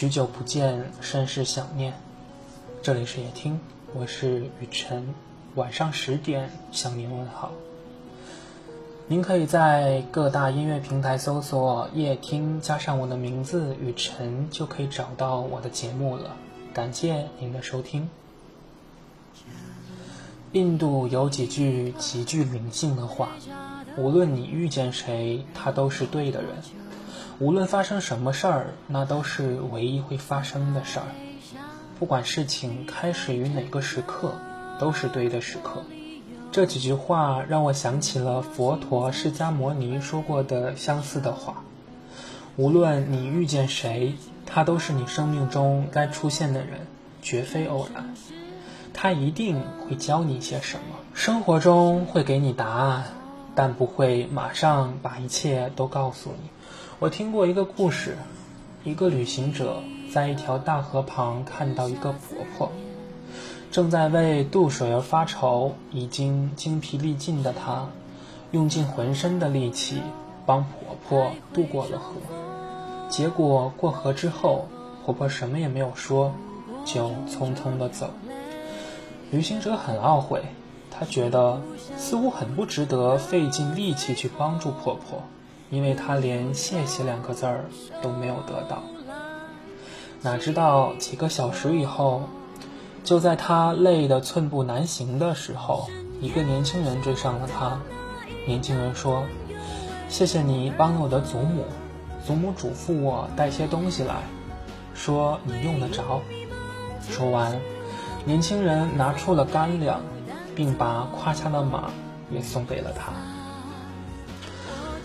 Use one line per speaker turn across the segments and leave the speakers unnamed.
许久不见，甚是想念。这里是夜听，我是雨晨，晚上十点向您问好。您可以在各大音乐平台搜索“夜听”，加上我的名字雨晨，就可以找到我的节目了。感谢您的收听。印度有几句极具灵性的话：无论你遇见谁，他都是对的人；无论发生什么事儿，那都是唯一会发生的事儿。不管事情开始于哪个时刻，都是对的时刻。这几句话让我想起了佛陀释迦牟尼说过的相似的话：无论你遇见谁，他都是你生命中该出现的人，绝非偶然。他一定会教你一些什么，生活中会给你答案，但不会马上把一切都告诉你。我听过一个故事，一个旅行者在一条大河旁看到一个婆婆，正在为渡水而发愁，已经精疲力尽的他，用尽浑身的力气帮婆婆渡过了河。结果过河之后，婆婆什么也没有说，就匆匆的走。旅行者很懊悔，他觉得似乎很不值得费尽力气去帮助婆婆，因为他连“谢谢”两个字儿都没有得到。哪知道几个小时以后，就在他累得寸步难行的时候，一个年轻人追上了他。年轻人说：“谢谢你帮了我的祖母，祖母嘱咐我带些东西来，说你用得着。”说完。年轻人拿出了干粮，并把胯下的马也送给了他。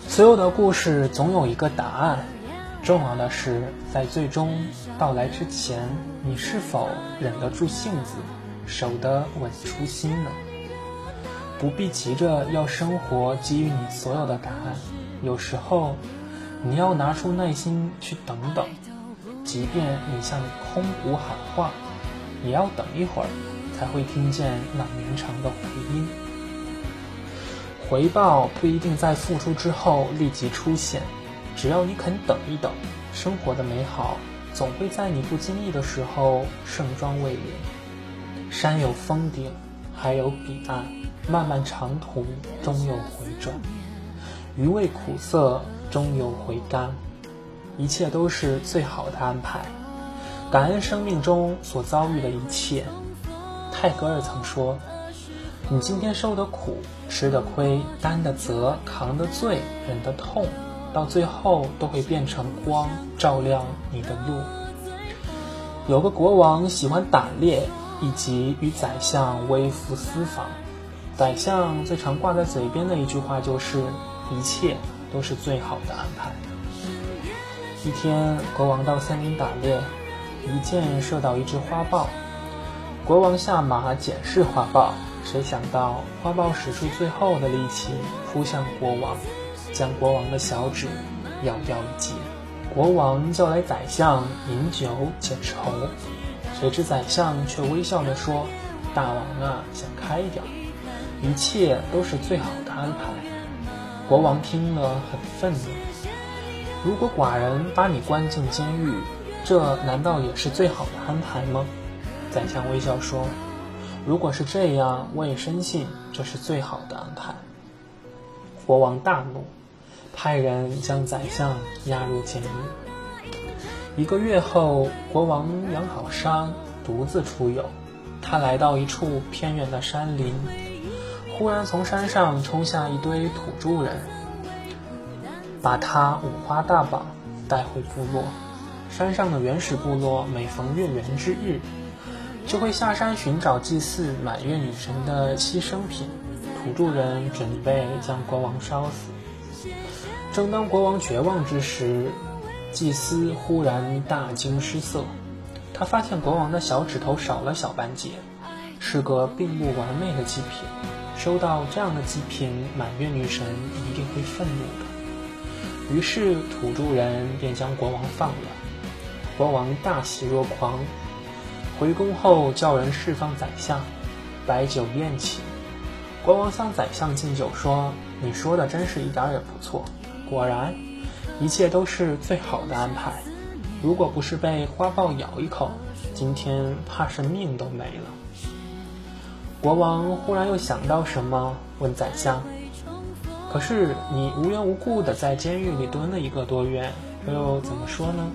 所有的故事总有一个答案，重要的是在最终到来之前，你是否忍得住性子，守得稳初心呢？不必急着要生活给予你所有的答案，有时候你要拿出耐心去等等，即便你向空谷喊话。也要等一会儿，才会听见那绵长的回音。回报不一定在付出之后立即出现，只要你肯等一等，生活的美好总会在你不经意的时候盛装未临。山有峰顶，海有彼岸，漫漫长途终有回转，余味苦涩终有回甘，一切都是最好的安排。感恩生命中所遭遇的一切。泰戈尔曾说：“你今天受的苦、吃的亏、担的责、扛的罪、忍的痛，到最后都会变成光，照亮你的路。”有个国王喜欢打猎，以及与宰相微服私访。宰相最常挂在嘴边的一句话就是：“一切都是最好的安排。”一天，国王到森林打猎。一箭射到一只花豹，国王下马检视花豹，谁想到花豹使出最后的力气扑向国王，将国王的小指咬掉一截。国王叫来宰相饮酒解愁，谁知宰相却微笑着说：“大王啊，想开一点，一切都是最好的安排。”国王听了很愤怒：“如果寡人把你关进监狱。”这难道也是最好的安排吗？宰相微笑说：“如果是这样，我也深信这是最好的安排。”国王大怒，派人将宰相押入监狱。一个月后，国王养好伤，独自出游。他来到一处偏远的山林，忽然从山上冲下一堆土著人，把他五花大绑带回部落。山上的原始部落每逢月圆之日，就会下山寻找祭祀满月女神的牺牲品。土著人准备将国王烧死。正当国王绝望之时，祭司忽然大惊失色。他发现国王的小指头少了小半截，是个并不完美的祭品。收到这样的祭品，满月女神一定会愤怒的。于是土著人便将国王放了。国王大喜若狂，回宫后叫人释放宰相，摆酒宴请。国王向宰相敬酒说：“你说的真是一点也不错，果然，一切都是最好的安排。”如果不是被花豹咬一口，今天怕是命都没了。国王忽然又想到什么，问宰相：“可是你无缘无故的在监狱里蹲了一个多月，又怎么说呢？”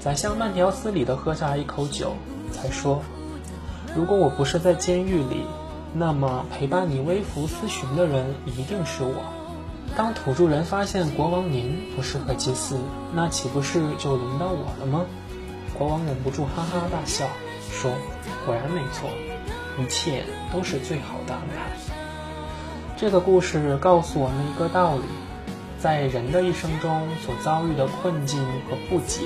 宰相慢条斯理地喝下一口酒，才说：“如果我不是在监狱里，那么陪伴你微服私巡的人一定是我。当土著人发现国王您不适合祭祀，那岂不是就轮到我了吗？”国王忍不住哈哈大笑，说：“果然没错，一切都是最好的安排。”这个故事告诉我们一个道理：在人的一生中所遭遇的困境和不解。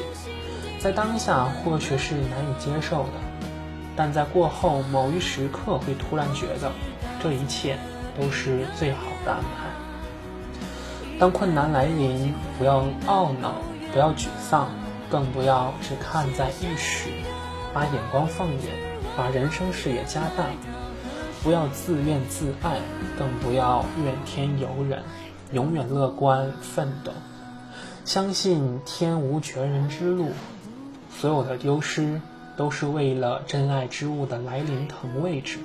在当下或许是难以接受的，但在过后某一时刻会突然觉得，这一切都是最好的安排。当困难来临，不要懊恼，不要沮丧，更不要只看在一时，把眼光放远，把人生视野加大。不要自怨自艾，更不要怨天尤人，永远乐观奋斗，相信天无绝人之路。所有的丢失，都是为了真爱之物的来临腾位置；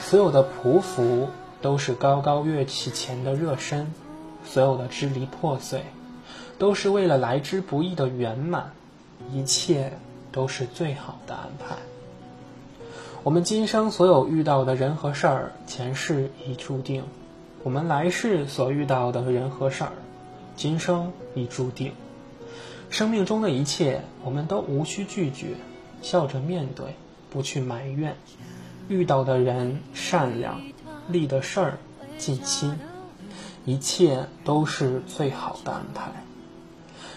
所有的匍匐，都是高高跃起前的热身；所有的支离破碎，都是为了来之不易的圆满。一切都是最好的安排。我们今生所有遇到的人和事儿，前世已注定；我们来世所遇到的人和事儿，今生已注定。生命中的一切，我们都无需拒绝，笑着面对，不去埋怨。遇到的人善良，立的事儿尽心，一切都是最好的安排。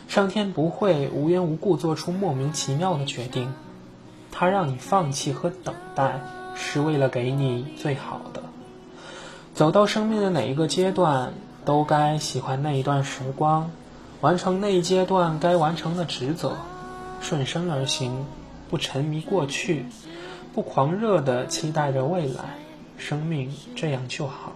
上天不会无缘无故做出莫名其妙的决定，他让你放弃和等待，是为了给你最好的。走到生命的哪一个阶段，都该喜欢那一段时光。完成那一阶段该完成的职责，顺身而行，不沉迷过去，不狂热的期待着未来，生命这样就好。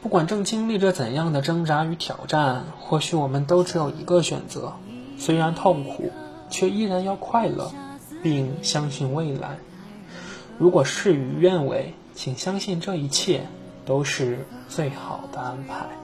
不管正经历着怎样的挣扎与挑战，或许我们都只有一个选择：虽然痛苦，却依然要快乐，并相信未来。如果事与愿违，请相信这一切都是最好的安排。